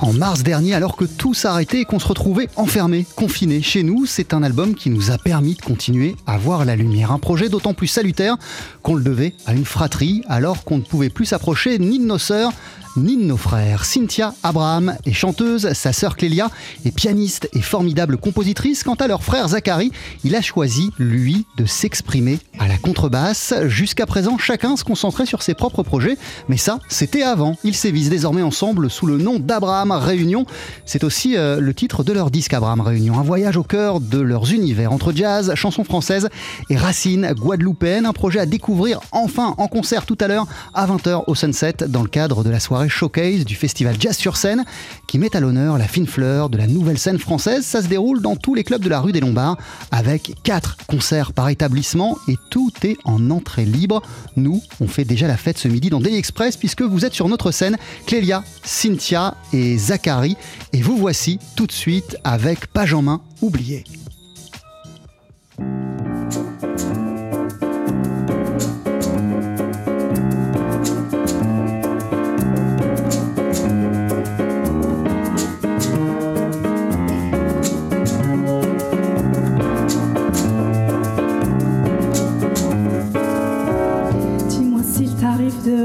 En mars dernier, alors que tout s'arrêtait et qu'on se retrouvait enfermés, confinés chez nous, c'est un album qui nous a permis de continuer à voir la lumière. Un projet d'autant plus salutaire qu'on le devait à une fratrie, alors qu'on ne pouvait plus s'approcher ni de nos sœurs, ni de nos frères. Cynthia Abraham est chanteuse, sa sœur Clélia est pianiste et formidable compositrice. Quant à leur frère Zachary, il a choisi, lui, de s'exprimer à la contrebasse. Jusqu'à présent, chacun se concentrait sur ses propres projets, mais ça, c'était avant. Ils sévissent désormais ensemble sous le nom d'Abraham Réunion. C'est aussi euh, le titre de leur disque Abraham Réunion, un voyage au cœur de leurs univers entre jazz, chansons françaises et racines guadeloupéennes. Un projet à découvrir enfin en concert tout à l'heure à 20h au Sunset dans le cadre de la soirée showcase du festival Jazz sur scène qui met à l'honneur la fine fleur de la nouvelle scène française. Ça se déroule dans tous les clubs de la rue des Lombards avec quatre concerts par établissement et tout est en entrée libre. Nous, on fait déjà la fête ce midi dans Daily Express puisque vous êtes sur notre scène, Clélia, Cynthia et Zachary. Et vous voici tout de suite avec Page en main, oublié.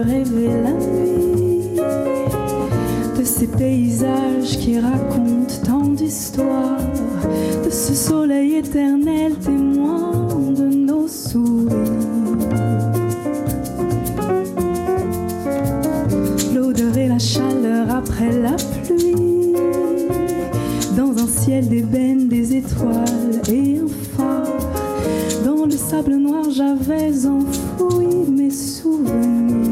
Rêver la nuit de ces paysages qui racontent tant d'histoires, de ce soleil éternel témoin de nos sourires. L'odeur et la chaleur après la pluie, dans un ciel d'ébène, des étoiles et un phare. Dans le sable noir, j'avais enfoui mes souvenirs.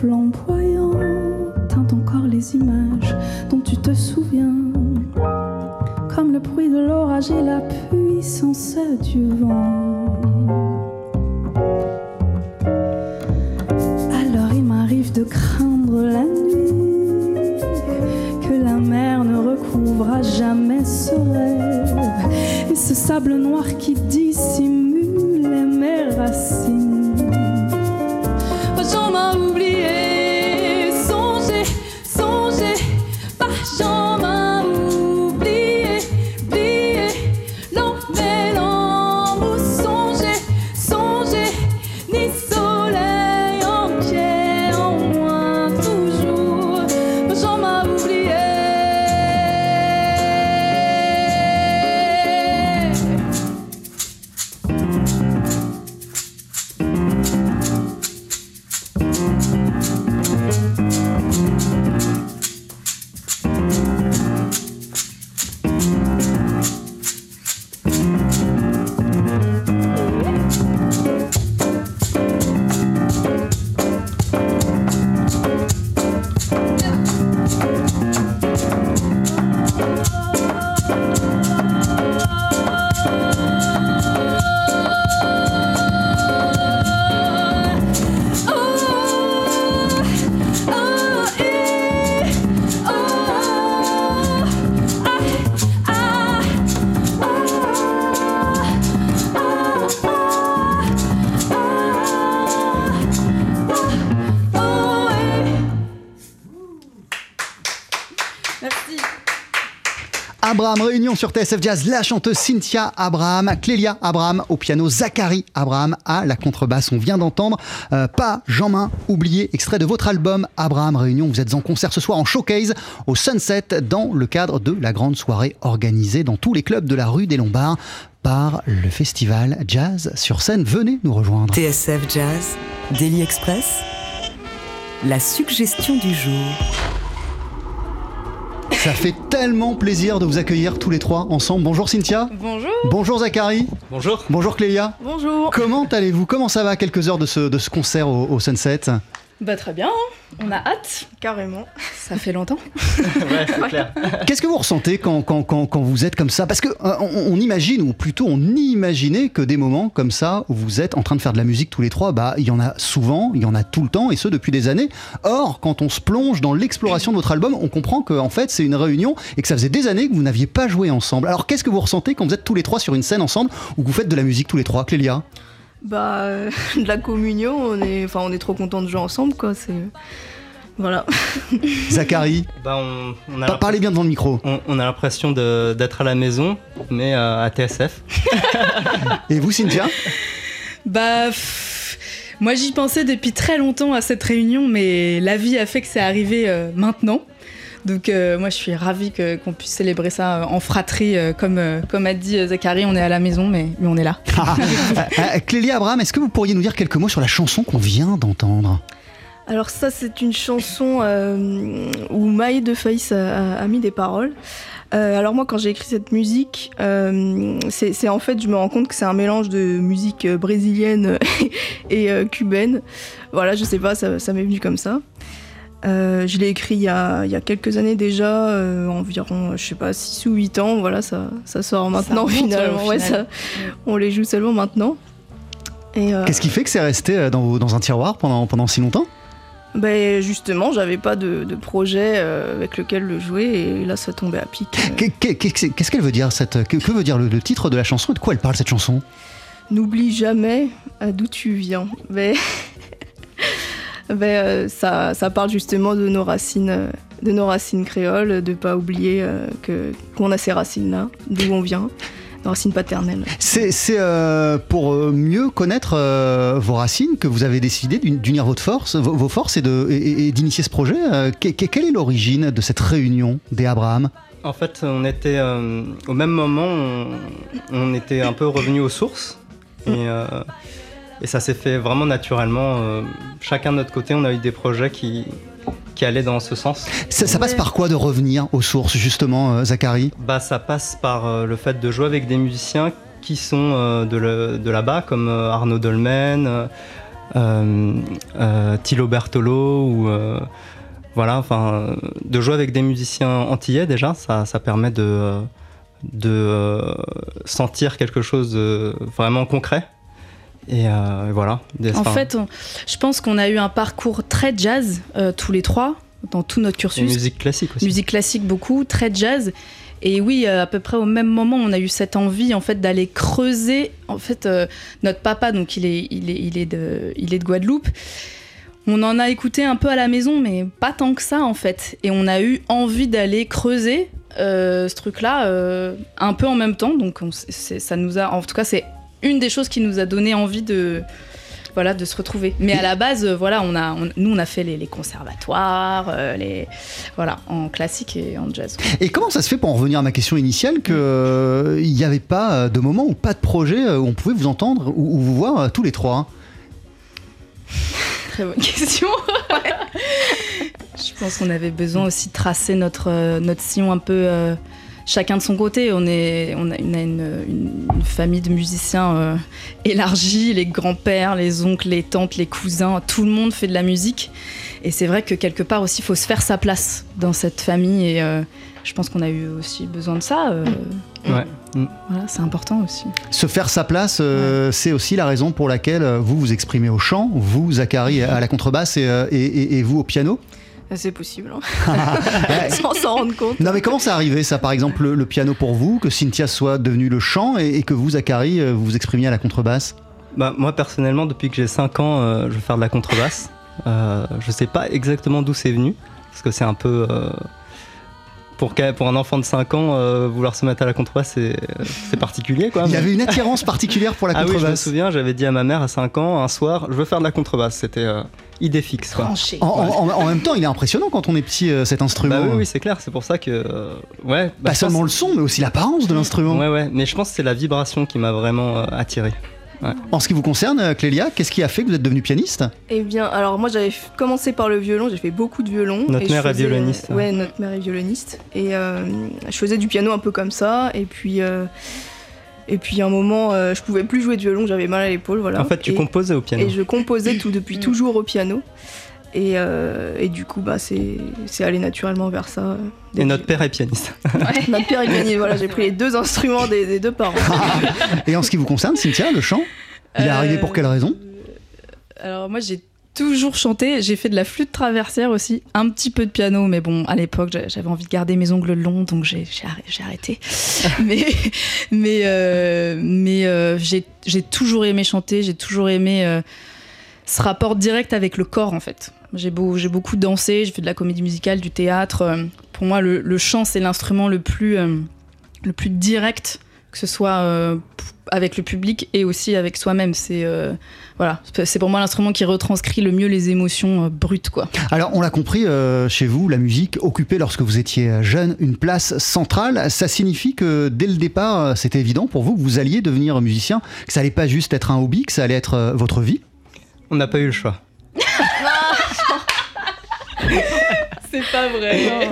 Flamboyants teinte encore les images dont tu te souviens. Comme le bruit de l'orage et la puissance du vent. Abraham, réunion sur TSF Jazz, la chanteuse Cynthia Abraham, Clélia Abraham au piano, Zachary Abraham à la contrebasse. On vient d'entendre euh, Pas Jean-Main oublié, extrait de votre album Abraham Réunion. Vous êtes en concert ce soir en showcase au Sunset dans le cadre de la grande soirée organisée dans tous les clubs de la rue des Lombards par le festival Jazz sur scène. Venez nous rejoindre. TSF Jazz, Daily Express, la suggestion du jour. Ça fait tellement plaisir de vous accueillir tous les trois ensemble. Bonjour Cynthia. Bonjour. Bonjour Zachary. Bonjour. Bonjour Clélia. Bonjour. Comment allez-vous? Comment ça va? À quelques heures de ce, de ce concert au, au Sunset? Bah très bien, hein. On a hâte. Carrément. Ça fait longtemps. Ouais, c'est clair. Qu'est-ce que vous ressentez quand, quand, quand, quand vous êtes comme ça? Parce que euh, on, on imagine, ou plutôt on imaginait que des moments comme ça, où vous êtes en train de faire de la musique tous les trois, bah il y en a souvent, il y en a tout le temps, et ce depuis des années. Or, quand on se plonge dans l'exploration de votre album, on comprend que en fait c'est une réunion et que ça faisait des années que vous n'aviez pas joué ensemble. Alors qu'est-ce que vous ressentez quand vous êtes tous les trois sur une scène ensemble, ou que vous faites de la musique tous les trois, Clélia? Bah, euh, de la communion, on est, enfin, on est trop contents de jouer ensemble, quoi. C'est, voilà. Zachary Bah, on, on a Pa- Parlez bien devant le micro. on, on a l'impression d'être à la maison, mais euh, à TSF. Et vous, Cynthia? Bah pff, moi j'y pensais depuis très longtemps à cette réunion, mais la vie a fait que c'est arrivé euh, maintenant. Donc euh, moi je suis ravie que- qu'on puisse célébrer ça euh, en fratrie, euh, comme, euh, comme a dit Zachary, on est à la maison, mais, mais on est là. Euh, Clélia Abraham, est-ce que vous pourriez nous dire quelques mots sur la chanson qu'on vient d'entendre? Alors ça, c'est une chanson euh, où Maï de Faïs a, mis des paroles. Euh, alors moi, quand j'ai écrit cette musique, euh, c'est c'est en fait, je me rends compte que c'est un mélange de musique brésilienne et euh, cubaine. Voilà, je sais pas, ça, ça m'est venu comme ça. Euh, je l'ai écrit il y, a, il y a quelques années déjà, euh, environ, je sais pas, 6 ou 8 ans. Voilà, ça, ça sort maintenant finalement. Ouais, ça- on les joue seulement maintenant. Et, euh, Qu'est-ce qui fait que c'est resté dans, un tiroir pendant, pendant si longtemps? Ben justement, j'avais pas de, de projet euh, avec lequel le jouer et là ça tombait à pic. Qu'est- qu'est- Qu'est-ce qu'elle veut dire cette, que, que veut dire le, le titre de la chanson et de quoi elle parle cette chanson? N'oublie jamais d'où tu viens. Ben, ben, euh, ça, ça parle justement de nos racines, de nos racines créoles, de pas oublier euh, que qu'on a ces racines là, d'où on vient, nos racines paternelles. C'est c'est, euh, pour euh, mieux connaître euh, vos racines que vous avez décidé d'uni- d'unir votre force, vos, vos forces et de- et- et d'initier ce projet. Euh, que- que- quelle est l'origine de cette réunion des Abraham? En fait, on était euh, au même moment, on, on était un peu revenu aux sources. Et, euh, et ça s'est fait vraiment naturellement. euh, chacun de notre côté, on a eu des projets qui, qui allaient dans ce sens. ça, ça passe par quoi de revenir aux sources, justement, euh, Zachary? Bah, ça passe par euh, le fait de jouer avec des musiciens qui sont euh, de, là-bas, comme Arnaud Dolmen, Tilo Bertolo ou voilà, enfin, de jouer avec des musiciens antillais déjà, ça, ça permet de, de sentir quelque chose de vraiment concret. Et voilà. En fait, je pense qu'on a eu un parcours très jazz tous les trois dans tout notre cursus. musique classique aussi. Musique classique beaucoup, très jazz. Et oui, euh, à peu près au même moment, on a eu cette envie en fait d'aller creuser. En fait, euh, notre papa, donc il est, il est, il est de, il est de Guadeloupe. On en a écouté un peu à la maison, mais pas tant que ça en fait. Et on a eu envie d'aller creuser euh, ce truc-là un peu en même temps. Donc ça nous a, en tout cas, c'est une des choses qui nous a donné envie de voilà, de se retrouver. Mais à la base, euh, voilà, on a, nous, on a fait les, conservatoires, euh, les, voilà, en classique et en jazz. Et comment ça se fait, pour en revenir à ma question initiale, qu'il euh, n'y avait pas de moment ou pas de projet où on pouvait vous entendre ou, vous voir tous les trois hein? Très bonne question. Je pense qu'on avait besoin aussi de tracer notre, notre sillon un peu chacun de son côté. On, est, on a, une, famille de musiciens euh, élargie, les grands-pères, les oncles, les tantes, les cousins, tout le monde fait de la musique. Et c'est vrai que quelque part aussi, il faut se faire sa place dans cette famille. Et euh, je pense qu'on a eu aussi besoin de ça. Euh, ouais. Mm. Voilà, c'est important aussi. Se faire sa place, c'est aussi la raison pour laquelle vous vous exprimez au chant, vous, Zachary, à la contrebasse et vous au piano c'est possible, hein. sans s'en rendre compte. Non mais comment ça arrivé ça par exemple le, piano pour vous, que Cynthia soit devenu le chant et, que vous Zachary euh, vous exprimiez à la contrebasse? Bah, Moi personnellement depuis que j'ai 5 ans euh, je veux faire de la contrebasse. Euh, je sais pas exactement d'où c'est venu parce que c'est un peu pour, pour un enfant de 5 ans, euh, vouloir se mettre à la contrebasse, c'est particulier. Quoi, Il y avait une attirance particulière pour la contrebasse. Ah oui, je me souviens, j'avais dit à ma mère à 5 ans, un soir, je veux faire de la contrebasse. C'était euh, idée fixe. Quoi. En, même temps, il est impressionnant quand on est petit, euh, cet instrument. Bah oui, oui c'est clair, c'est pour ça que. ouais, bah, Pas seulement le son, mais aussi l'apparence de l'instrument. Ouais, ouais, mais je pense que c'est la vibration qui m'a vraiment attiré. En ce qui vous concerne, euh, Clélia, qu'est-ce qui a fait que vous êtes devenue pianiste? Eh bien, alors moi j'avais commencé par le violon, j'ai fait beaucoup de violon. Notre mère est violoniste. Euh, ouais, notre mère est violoniste. Et euh, je faisais du piano un peu comme ça. Et puis. Et puis à un moment, je pouvais plus jouer de violon, j'avais mal à l'épaule, voilà. En fait, tu composais au piano. Et je composais tout depuis toujours au piano. Et, et, du coup, bah, c'est allé naturellement vers ça. Et notre père est pianiste. notre père est pianiste, voilà, j'ai pris les deux instruments des, deux parents. et en ce qui vous concerne, Cynthia, le chant, il est arrivé pour quelle raison? Alors moi j'ai toujours chanté, j'ai fait de la flûte traversière aussi, un petit peu de piano, mais bon, à l'époque, j'avais envie de garder mes ongles longs, donc j'ai arrêté. mais mais, euh, mais euh, j'ai toujours aimé chanter, j'ai toujours aimé euh, ce rapport direct avec le corps, en fait. J'ai beau, beaucoup dansé, j'ai fait de la comédie musicale, du théâtre. Pour moi, le, chant, c'est l'instrument le plus, le plus direct, que ce soit avec le public et aussi avec soi-même. C'est euh, voilà, c'est pour moi l'instrument qui retranscrit le mieux les émotions euh, brutes, quoi. Alors, on l'a compris euh, chez vous, la musique occupait lorsque vous étiez jeune une place centrale. Ça signifie que dès le départ, c'était évident pour vous que vous alliez devenir musicien, que ça allait pas juste être un hobby, que ça allait être votre vie? On n'a pas eu le choix. c'est pas vrai.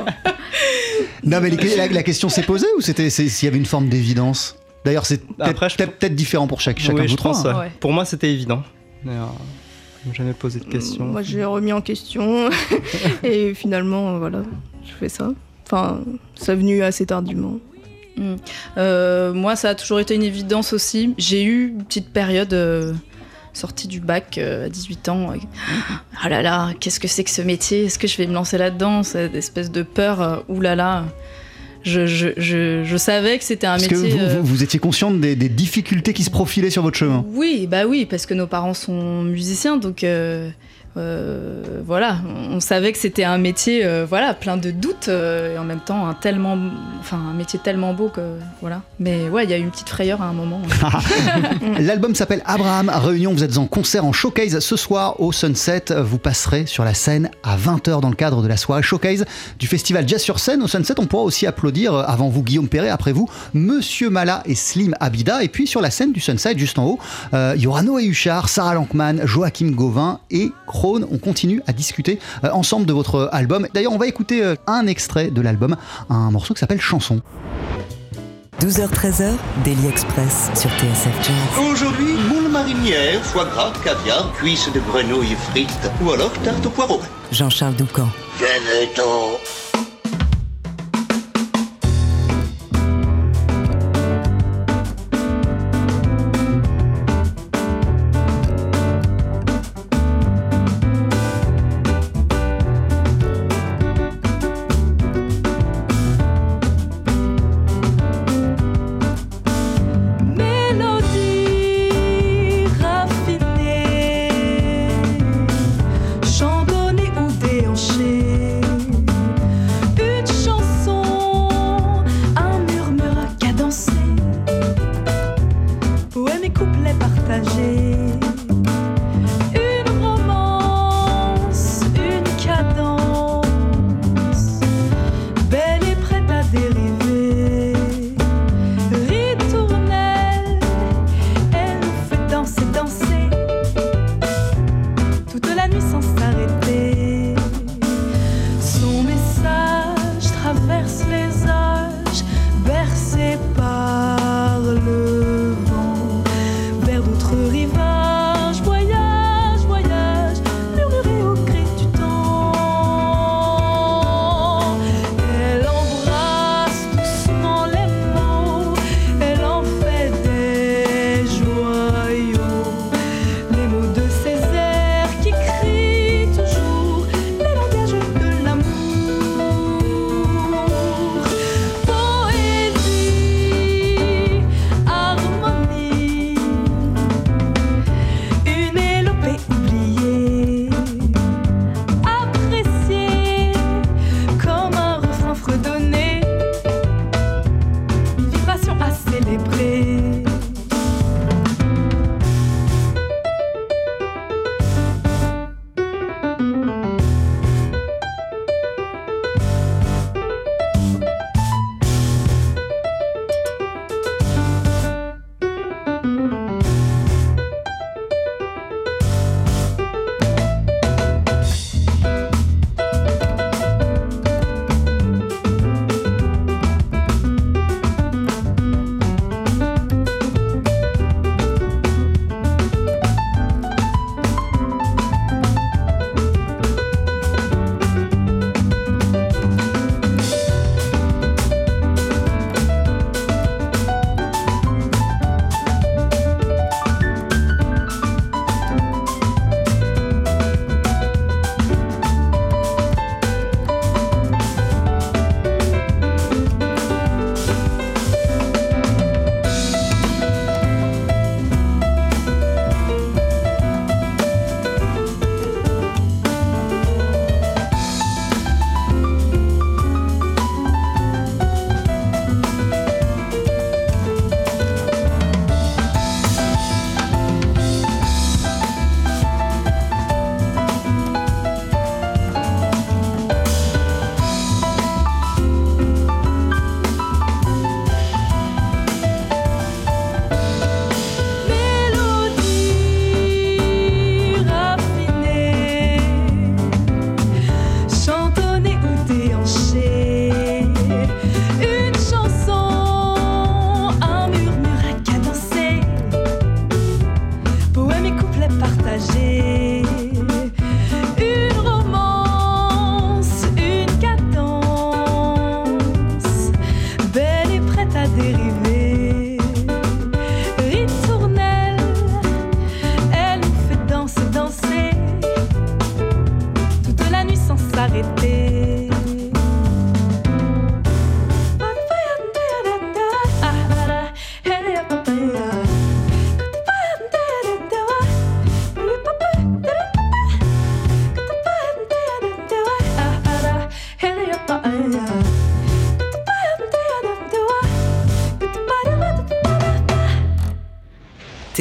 Non, mais la, question s'est posée ou c'était s'il y avait une forme d'évidence? D'ailleurs, c'est peut-être différent pour chaque, chacun de vous trois. Hein. Pour moi, c'était évident. D'ailleurs, jamais posé de questions. Moi, j'ai remis en question et finalement, voilà, je fais ça. Enfin, ça est venu assez tardivement. Hmm. Euh, moi, ça a toujours été une évidence aussi. J'ai eu une petite période euh, sortie du bac euh, à 18 ans. Ah là là, qu'est-ce que c'est que ce métier? Est-ce que je vais me lancer là-dedans? Cette espèce de peur. Ouh là là je, savais que c'était un métier. Que euh, vous, étiez consciente des, difficultés qui se profilaient sur votre chemin Oui, bah oui, parce que nos parents sont musiciens, donc euh, voilà, on savait que c'était un métier, euh, voilà, plein de doutes euh, et en même temps un tellement, enfin un métier tellement beau que voilà. Mais ouais, il y a eu une petite frayeur à un moment. L'album s'appelle Abraham Réunion. Vous êtes en concert en showcase ce soir au Sunset. Vous passerez sur la scène à 20h dans le cadre de la soirée showcase du festival Jazz sur scène. Au Sunset, on pourra aussi applaudir avant vous Guillaume Perret, après vous Monsieur Mala et Slim Abida. Et puis sur la scène du Sunset, juste en haut, il y Huchard, Sarah Lankman, Joachim Gauvin et on continue à discuter euh, ensemble de votre euh, album. D'ailleurs, on va écouter euh, un extrait de l'album, un morceau qui s'appelle Chanson. 12h-13h, Daily Express sur TSF Jazz. Aujourd'hui, moule marinière, foie gras, caviar, cuisses de grenouille frites ou alors tarte au poireau. Jean-Charles Doucan. Venez-t'en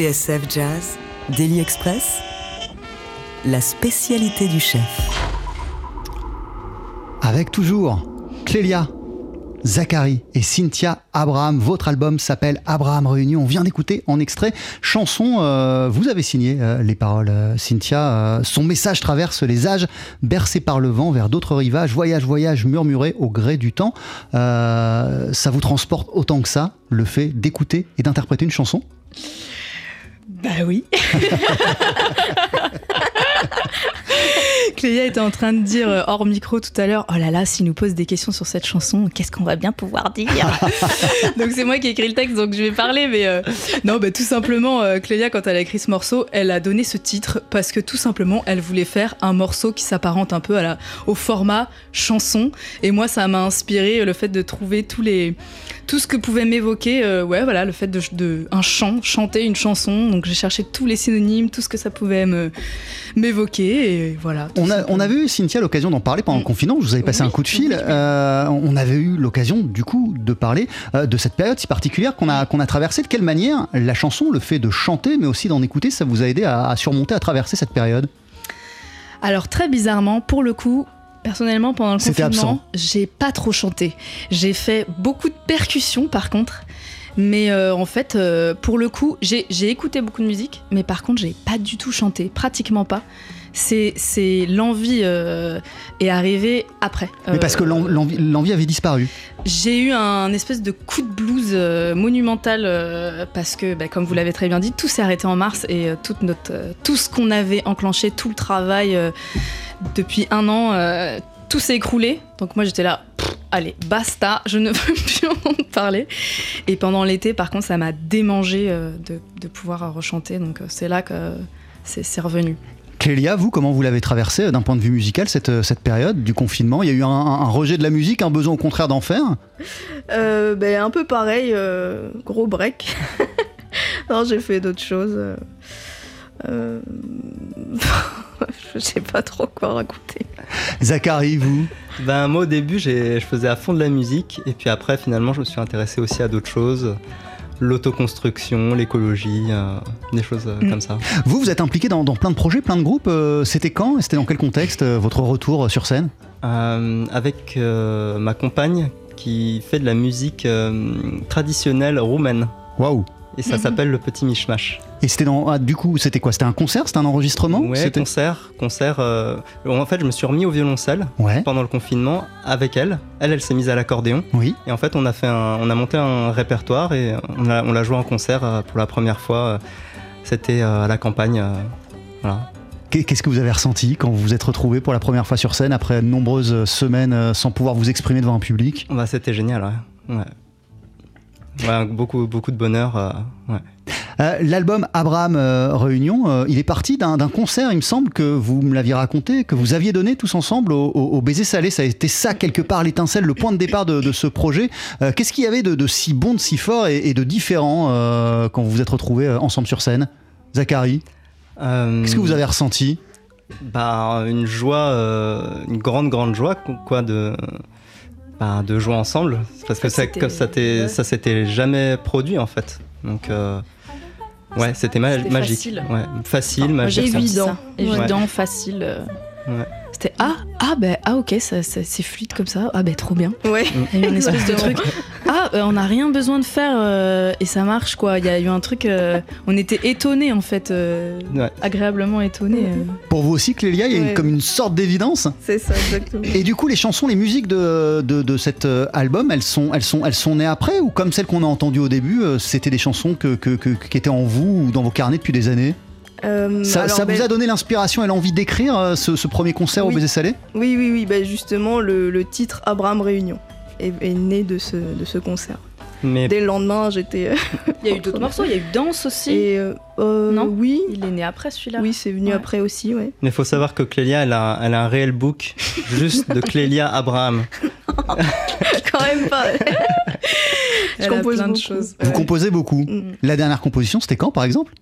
TSF Jazz, Daily Express, la spécialité du chef. Avec toujours Clélia, Zachary et Cynthia Abraham. Votre album s'appelle Abraham Réunion. On vient d'écouter en extrait chanson. Euh, vous avez signé euh, les paroles, euh, Cynthia. son message traverse les âges, bercé par le vent vers d'autres rivages. Voyage, voyage, murmuré au gré du temps. ça vous transporte autant que ça, le fait d'écouter et d'interpréter une chanson? Bah oui. Cléa était en train de dire euh, hors micro tout à l'heure, oh là là, s'il nous pose des questions sur cette chanson, qu'est-ce qu'on va bien pouvoir dire Donc c'est moi qui ai écrit le texte, donc je vais parler, mais euh, non, bah, tout simplement, euh, Cléa, quand elle a écrit ce morceau, elle a donné ce titre parce que tout simplement, elle voulait faire un morceau qui s'apparente un peu à la, au format chanson. Et moi, ça m'a inspiré le fait de trouver tous les, tout ce que pouvait m'évoquer, ouais, voilà, le fait de, de, un chant, chanter une chanson. Donc j'ai cherché tous les synonymes, tout ce que ça pouvait me m'évoquer, et voilà. On, a, on avait eu, Cynthia, l'occasion d'en parler pendant le confinement. Je vous avais passé un coup de fil. Euh, on avait eu l'occasion, du coup, de parler euh, de cette période si particulière qu'on a, qu'on a traversée. De quelle manière la chanson, le fait de chanter, mais aussi d'en écouter, ça vous a aidé à, à surmonter, à traverser cette période? Alors, très bizarrement, pour le coup, Personnellement, pendant le confinement, j'ai pas trop chanté. J'ai fait beaucoup de percussions, par contre. Mais euh, en fait, euh, pour le coup, j'ai écouté beaucoup de musique, mais par contre, j'ai pas du tout chanté, pratiquement pas. C'est l'envie euh, est arrivée après. Mais parce que l'envie avait disparu. J'ai eu un espèce de coup de blues monumental parce que, bah, comme vous l'avez très bien dit, tout s'est arrêté en mars et toute notre, tout ce qu'on avait enclenché, tout le travail depuis un an, tout s'est écroulé. Donc moi j'étais là, allez, basta, je ne veux plus en parler. Et pendant l'été, par contre, ça m'a démangé euh, de, pouvoir rechanter. Donc euh, c'est là que c'est revenu. Clélia, vous, comment vous l'avez traversé euh, d'un point de vue musical cette, cette période du confinement? Il y a eu un, rejet de la musique, un besoin au contraire d'en faire? Ben, Un peu pareil, gros break. non, j'ai fait d'autres choses. Euh... je sais pas trop quoi raconter. Zachary, vous? Ben moi au début je faisais à fond de la musique et puis après finalement je me suis intéressé aussi à d'autres choses. L'autoconstruction, l'écologie, euh, des choses euh, mm. comme ça. Vous, vous êtes impliqué dans, plein de projets, plein de groupes. Euh, c'était quand C'était dans quel contexte votre retour sur scène? Avec ma compagne qui fait de la musique traditionnelle roumaine. Waouh et ça s'appelle le Petit Mishmash. Et c'était dans, ah, du coup, c'était quoi? C'était un concert? C'était un enregistrement? Ouais, c'était concert, concert. Euh, en fait, je me suis remis au violoncelle pendant le confinement avec elle. Elle, elle s'est mise à l'accordéon. Oui. Et en fait, on a fait, on a monté un répertoire et on l'a on joué en concert euh, pour la première fois. C'était euh, à la campagne. Voilà. Qu'est-ce que vous avez ressenti quand vous vous êtes retrouvé pour la première fois sur scène après de nombreuses semaines sans pouvoir vous exprimer devant un public? Bah, C'était génial, ouais. ouais. Ouais, beaucoup, beaucoup de bonheur. Euh, ouais. Euh, L'album Abraham euh, Réunion, il est parti d'un concert, il me semble que vous me l'aviez raconté, que vous aviez donné tous ensemble au, Baiser Salé. Ça a été ça, quelque part, l'étincelle, le point de départ de, ce projet. Qu'est-ce qu'il y avait de, si bon, de si fort et, de différent quand vous vous êtes retrouvés ensemble sur scène? Zachary Qu'est-ce que vous avez ressenti? bah, Une joie, une grande, grande joie, quoi, de bah, de jouer ensemble parce que ça, ça s'était jamais produit en fait. Donc euh, ouais, c'était magique. Facile, ouais, facile magique. Évident, évident, facile. C'était ah ah ben ah ok ça, c'est fluide comme ça. Ah ben trop bien. Ouais. Il y a eu une espèce de truc. Ah euh, on n'a rien besoin de faire euh, et ça marche quoi. Il y a eu un truc euh, on était étonnés en fait agréablement étonnés pour vous aussi Clélia il y a comme une sorte d'évidence. C'est ça exactement. Et du coup les chansons les musiques de, de, de, cet album elles sont elles sont elles sont nées après ou comme celles qu'on a entendues au début c'était des chansons que, que, qui étaient en vous ou dans vos carnets depuis des années? Euh, ça, vous ben, a donné l'inspiration et l'envie d'écrire euh, ce, premier concert au Baiser Salé? Oui, oui, oui. Ben justement, le, titre Abraham Réunion est, né de ce, de ce concert. Mais... Dès le lendemain, j'étais. Euh, il y a eu d'autres morceaux, il y a eu Danse aussi. non? Oui. Il est né après celui-là. Oui, c'est venu après aussi, ouais. Mais il faut savoir que Clélia, elle a, elle a un réel book juste de Clélia Abraham. Quand même pas. Je compose plein de choses. Vous composez beaucoup. Mm. La dernière composition, c'était quand, par exemple?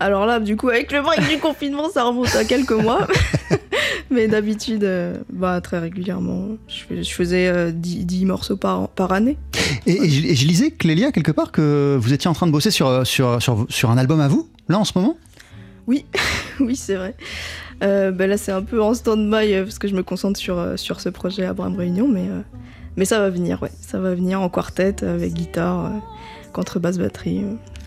Alors là, du coup, avec le break du confinement, ça remonte à quelques mois. Mais d'habitude, euh, bah, très régulièrement. Je, faisais 10, euh, morceaux par, par année. Et, je, lisais, Clélia, quelque part, que vous étiez en train de bosser sur, sur, sur, un album à vous, là, en ce moment? Oui, oui, c'est vrai. Euh, bah, là, c'est un peu en stand-by parce que je me concentre sur, sur ce projet Abraham Réunion, mais, mais ça va venir, ouais. Ça va venir en quartet avec guitare, contrebasse, batterie.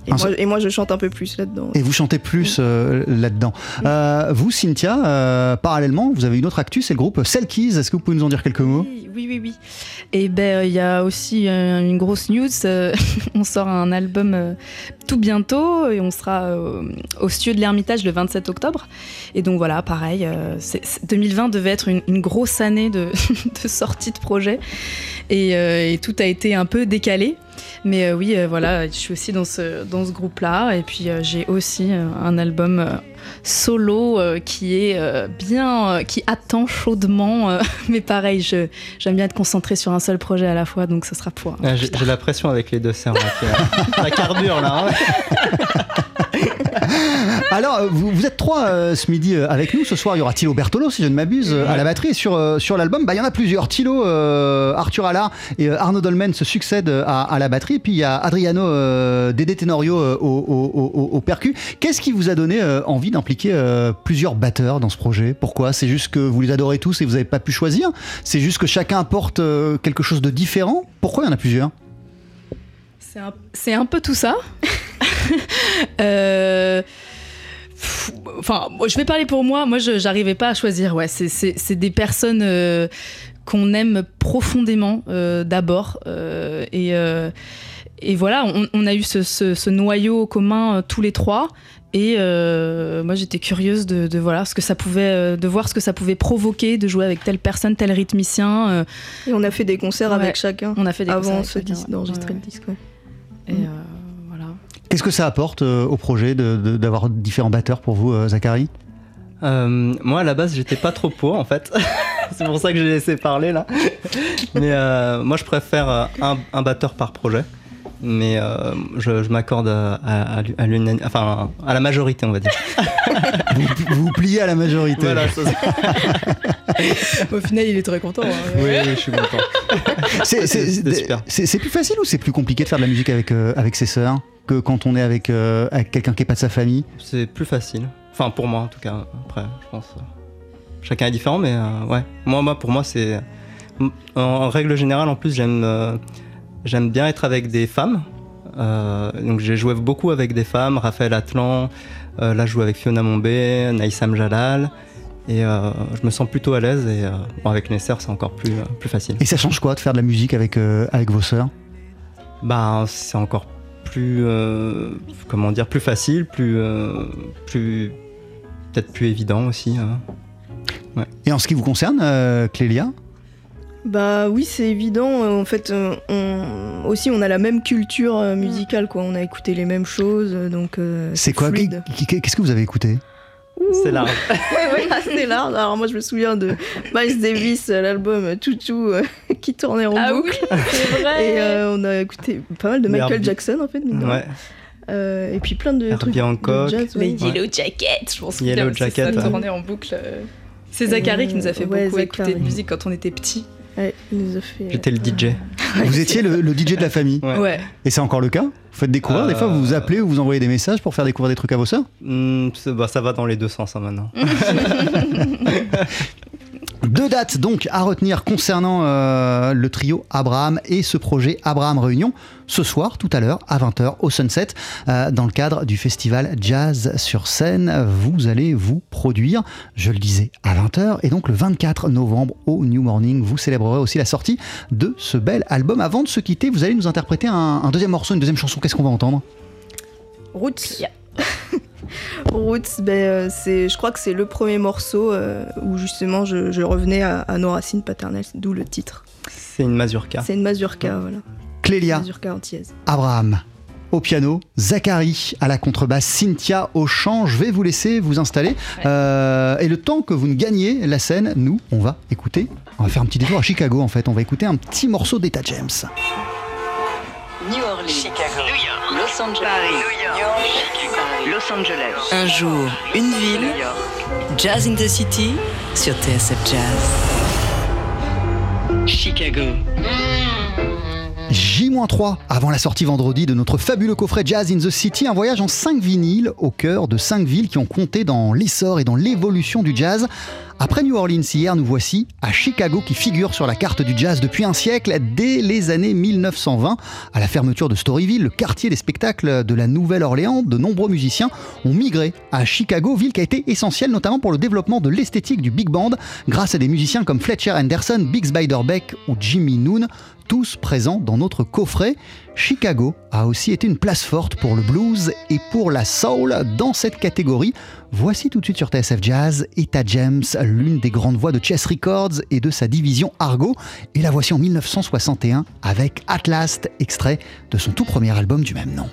Et, moi, seul- et moi, je chante un peu plus là-dedans. Et vous chantez plus euh, là-dedans. Euh, vous, Cynthia, euh, parallèlement, vous avez une autre actu, c'est le groupe Selkies. Est-ce que vous pouvez nous en dire quelques mots? Oui, oui, oui, oui. Et ben il y a aussi euh, une grosse news. euh, on sort un album euh, tout bientôt et on sera euh, au studio de l'Ermitage le 27 octobre. Et donc voilà, pareil, euh, c'est- c'est- 2020 devait être une, une grosse année de, de sortie de projet et, euh, et tout a été un peu décalé. Mais euh, oui, euh, voilà, je suis aussi dans ce, dans ce groupe-là. Et puis euh, j'ai aussi un album solo euh, qui est euh, bien, euh, qui attend chaudement. euh, mais pareil, je, j'aime bien être concentrée sur un seul projet à la fois, donc ce sera pour. Ah, J'ai j'ai la pression avec les deux sœurs. euh, Ça carbure là. hein. Alors, vous, vous êtes trois euh, ce midi euh, avec nous. Ce soir, il y aura Thilo Bertolo, si je ne m'abuse, euh, à la batterie. Et sur, euh, sur l'album, bah, il y en a plusieurs. Thilo, euh, Arthur Allard et euh, Arnaud Dolmen se succèdent à, à la batterie. Puis, il y a Adriano euh, Dédé Tenorio euh, au, au, au- au percu. Qu'est-ce qui vous a donné euh, envie d'impliquer euh, plusieurs batteurs dans ce projet Pourquoi? C'est juste que vous les adorez tous et vous n'avez pas pu choisir? C'est juste que chacun apporte euh, quelque chose de différent? Pourquoi il y en a plusieurs? C'est un, peu tout ça. Euh, je vais parler pour moi. Moi, je j'arrivais pas à choisir. Ouais, c'est- des personnes euh, qu'on aime profondément d'abord. et, voilà, on, a eu ce, noyau commun tous les trois. Et euh, moi, j'étais curieuse de, de voilà ce que ça pouvait, euh, de voir ce que ça pouvait provoquer, de jouer avec telle personne, tel rythmicien. euh, Et on a fait des concerts Ouais. avec chacun on a fait des concerts avant d'enregistrer Ouais, le disque. ouais. Et euh, voilà. Qu'est-ce que ça apporte euh, au projet de- de- d'avoir différents batteurs pour vous, euh, Zachary? Euh, moi, à la base, j'étais pas trop pour, en fait. c'est pour ça que j'ai laissé parler, là. Mais euh, moi, je préfère un, un batteur par projet. Mais euh, je, je m'accorde à, à, à l'unani- enfin, à la majorité, on va dire. vous, vous vous pliez à la majorité. Voilà, ça, Au final, il est très content. hein. oui, oui, je suis content. C'est- plus facile ou c'est plus compliqué de faire de la musique avec, euh, avec ses sœurs que quand on est avec, euh, avec quelqu'un qui n'est pas de sa famille? C'est plus facile. Enfin, pour moi, en tout cas. Après, je pense. chacun est différent, mais euh, ouais. Moi, moi, pour moi, c'est. En, en règle générale, en plus, j'aime euh, j'aime bien être avec des femmes. Euh, donc, j'ai joué beaucoup avec des femmes. Raphaël Atlan. euh, là, je joue avec Fiona Mombé, Naïsam Jalal. Et euh, je me sens plutôt à l'aise. Et bon, avec mes sœurs, c'est encore plus, plus facile. Et ça change quoi de faire de la musique avec, avec vos sœurs? Bah, c'est encore plus, comment dire, plus facile, plus, plus, peut-être plus évident aussi. hein. Et en ce qui vous concerne, Clélia? Bah oui, c'est évident. euh, En fait, euh, on... aussi, on a la même culture euh, musicale, quoi. On a écouté les mêmes choses, donc. euh, C'est quoi? Qu'est-ce que vous avez écouté? C'est large. Ouais, ouais, assez large. Alors moi, je me souviens de Miles Davis, l'album Toutou, euh, qui tournait en Ah oui, boucle. c'est vrai. Et euh, on a écouté pas mal de Michael Herbie. Jackson, en fait. de. Ouais. Euh, et puis plein de Herbie trucs. de Hancock. jazz, Les. Yellow Jackets, je pense qu'il Yellow Jacket, ça ouais. tourné en boucle. C'est Zachary qui nous a fait Ouais, beaucoup Zachary. écouter de musique quand on était petits. Ouais, il nous a fait. J'étais le DJ. Vous étiez le, le DJ de la famille. Ouais. Ouais. Et c'est encore le cas Vous faites découvrir Des fois, vous vous Euh. appelez ou vous envoyez des messages pour faire découvrir des trucs à vos sœurs? Hmm, bah, ça va dans les deux sens hein, maintenant. Deux dates donc à retenir concernant euh, le trio Abraham et ce projet Abraham Réunion. Ce soir, tout à l'heure, à 20h au Sunset, euh, dans le cadre du festival Jazz sur scène, vous allez vous produire, je le disais, à 20h. Et donc le 24 novembre au New Morning, vous célébrerez aussi la sortie de ce bel album. Avant de se quitter, vous allez nous interpréter un, un deuxième morceau, une deuxième chanson. Qu'est-ce qu'on va entendre? Roots. Roots, ben, euh, c'est, je crois que c'est le premier morceau euh, où justement je, je revenais à, à nos racines paternelles, d'où le titre. C'est une mazurka. C'est une mazurka, voilà. Clélia, Mazurka antillaise. Abraham au piano, Zachary à la contrebasse, Cynthia au chant. Je vais vous laisser vous installer. Euh, et le temps que vous ne gagnez la scène, nous, on va écouter. On va faire un petit détour à Chicago en fait. On va écouter un petit morceau d'Etta James. New Orleans, Chicago, Los Angeles, New York, Los Angeles. Un jour, une ville. Jazz in the City sur TSF Jazz. Chicago. J-3 avant la sortie vendredi de notre fabuleux coffret Jazz in the City, un voyage en 5 vinyles au cœur de 5 villes qui ont compté dans l'essor et dans l'évolution du jazz. Après New Orleans hier, nous voici à Chicago qui figure sur la carte du jazz depuis un siècle, dès les années 1920. À la fermeture de Storyville, le quartier des spectacles de la Nouvelle-Orléans, de nombreux musiciens ont migré à Chicago, ville qui a été essentielle notamment pour le développement de l'esthétique du big band, grâce à des musiciens comme Fletcher Henderson, Biggs Beiderbecke ou Jimmy Noon tous présents dans notre coffret. Chicago a aussi été une place forte pour le blues et pour la soul dans cette catégorie. Voici tout de suite sur TSF Jazz Etta James, l'une des grandes voix de Chess Records et de sa division Argo. Et la voici en 1961 avec At Last, extrait de son tout premier album du même nom.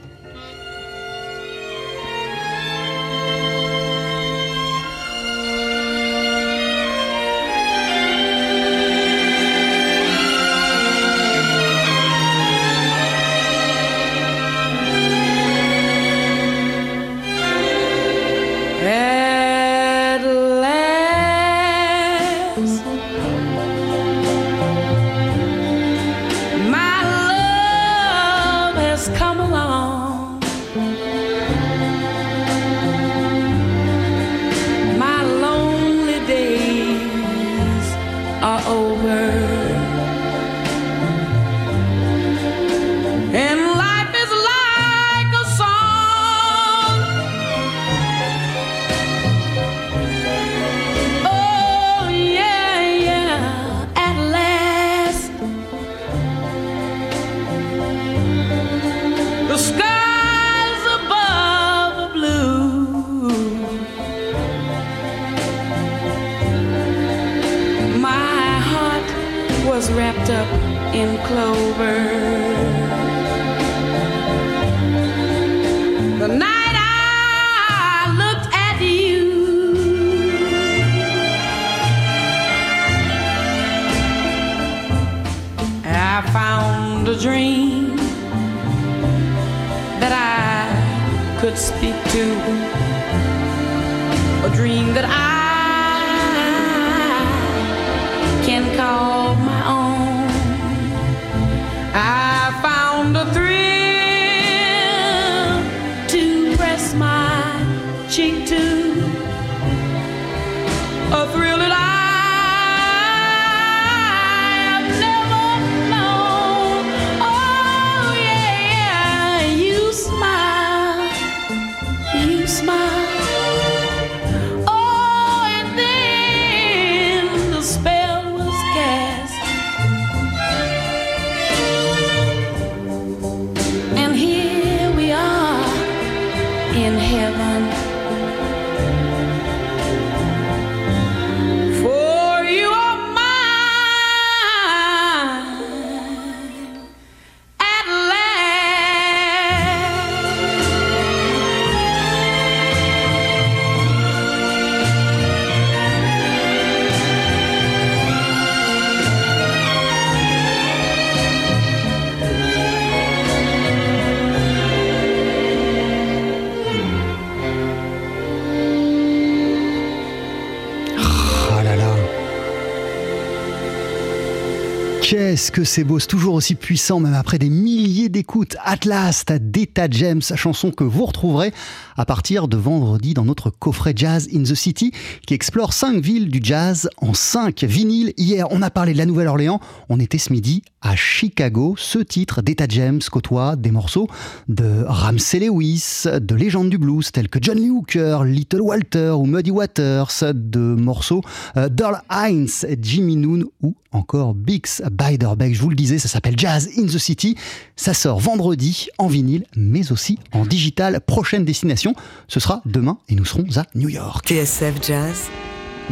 Qu'est-ce que c'est beau, c'est toujours aussi puissant, même après des milliers d'écoutes? Atlas d'Eta James, chanson que vous retrouverez à partir de vendredi dans notre coffret Jazz in the City, qui explore cinq villes du jazz en cinq vinyles. Hier, on a parlé de la Nouvelle-Orléans, on était ce midi à Chicago. Ce titre d'Eta James côtoie des morceaux de Ramsey Lewis, de légendes du blues tels que John Lee Hooker, Little Walter ou Muddy Waters, de morceaux euh, d'Earl Hines, Jimmy Noon ou encore Bix Beiderbecke. Je vous le disais, ça s'appelle Jazz in the City. Ça sort vendredi en vinyle, mais aussi en digital. Prochaine destination, ce sera demain et nous serons à New York. TSF Jazz,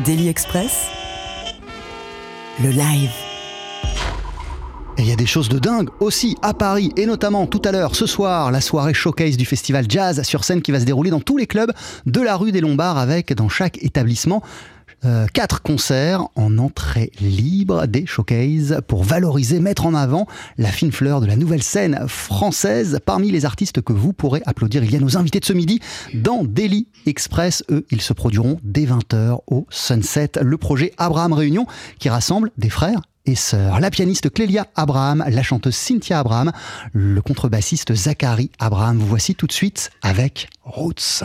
Daily Express, le live. Et il y a des choses de dingue aussi à Paris et notamment tout à l'heure, ce soir, la soirée showcase du festival Jazz sur scène qui va se dérouler dans tous les clubs de la rue des Lombards avec dans chaque établissement euh, quatre concerts en entrée libre, des showcases pour valoriser, mettre en avant la fine fleur de la nouvelle scène française. Parmi les artistes que vous pourrez applaudir, il y a nos invités de ce midi dans Daily Express. Eux, ils se produiront dès 20h au Sunset, le projet Abraham Réunion qui rassemble des frères et sœurs. La pianiste Clélia Abraham, la chanteuse Cynthia Abraham, le contrebassiste Zachary Abraham. Vous voici tout de suite avec Roots.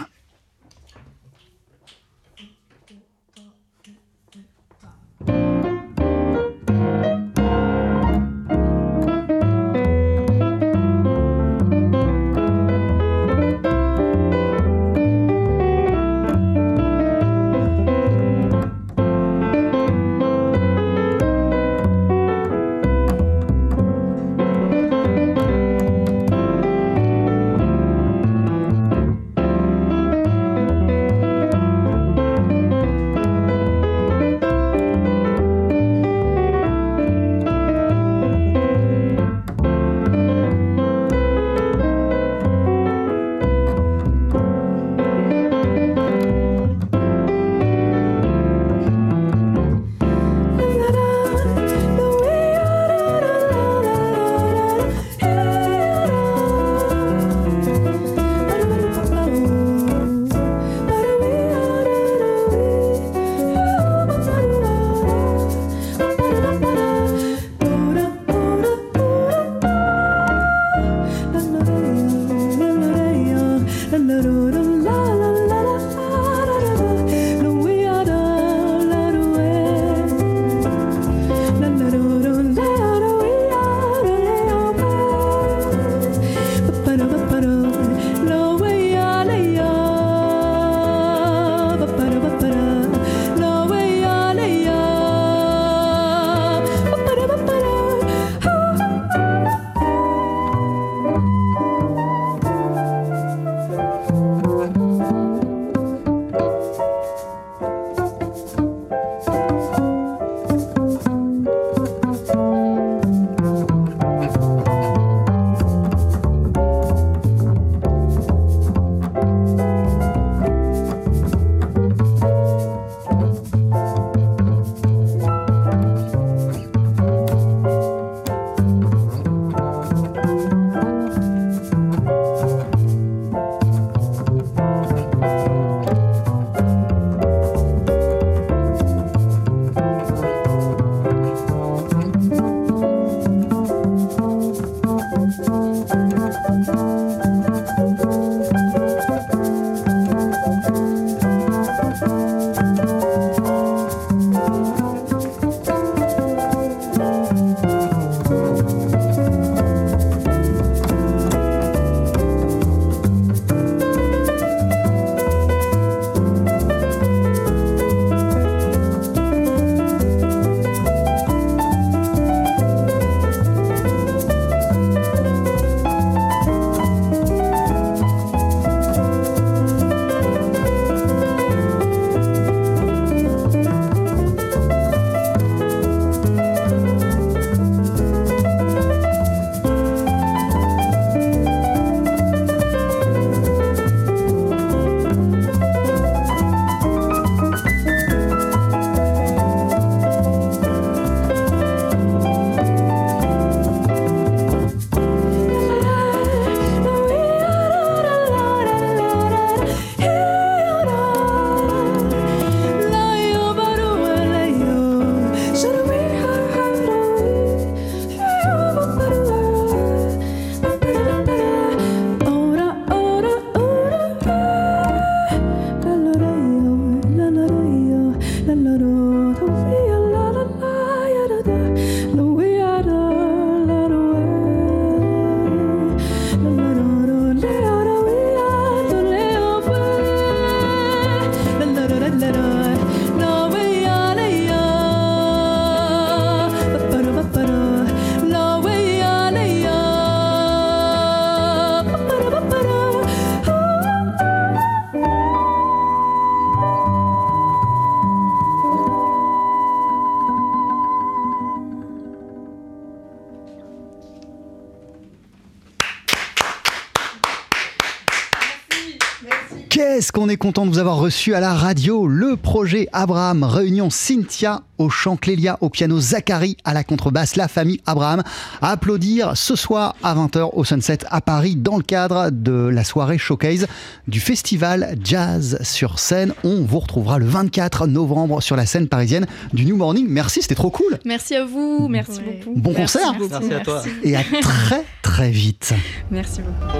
Est content de vous avoir reçu à la radio. Le projet Abraham réunion Cynthia au chant, Clélia au piano, Zachary à la contrebasse, la famille Abraham. À applaudir ce soir à 20h au Sunset à Paris dans le cadre de la soirée showcase du festival Jazz sur scène. On vous retrouvera le 24 novembre sur la scène parisienne du New Morning. Merci, c'était trop cool. Merci à vous, merci beaucoup. Bon Merci concert. beaucoup, Merci à toi. Et à très très vite. Merci beaucoup.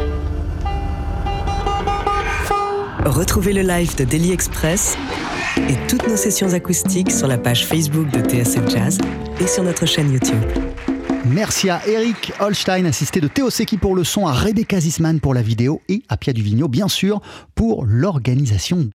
Retrouvez le live de Daily Express et toutes nos sessions acoustiques sur la page Facebook de TSF Jazz et sur notre chaîne YouTube. Merci à Eric Holstein, assisté de Théo Secchi pour le son, à Rebecca Zisman pour la vidéo et à Pia Duvigneau, bien sûr, pour l'organisation.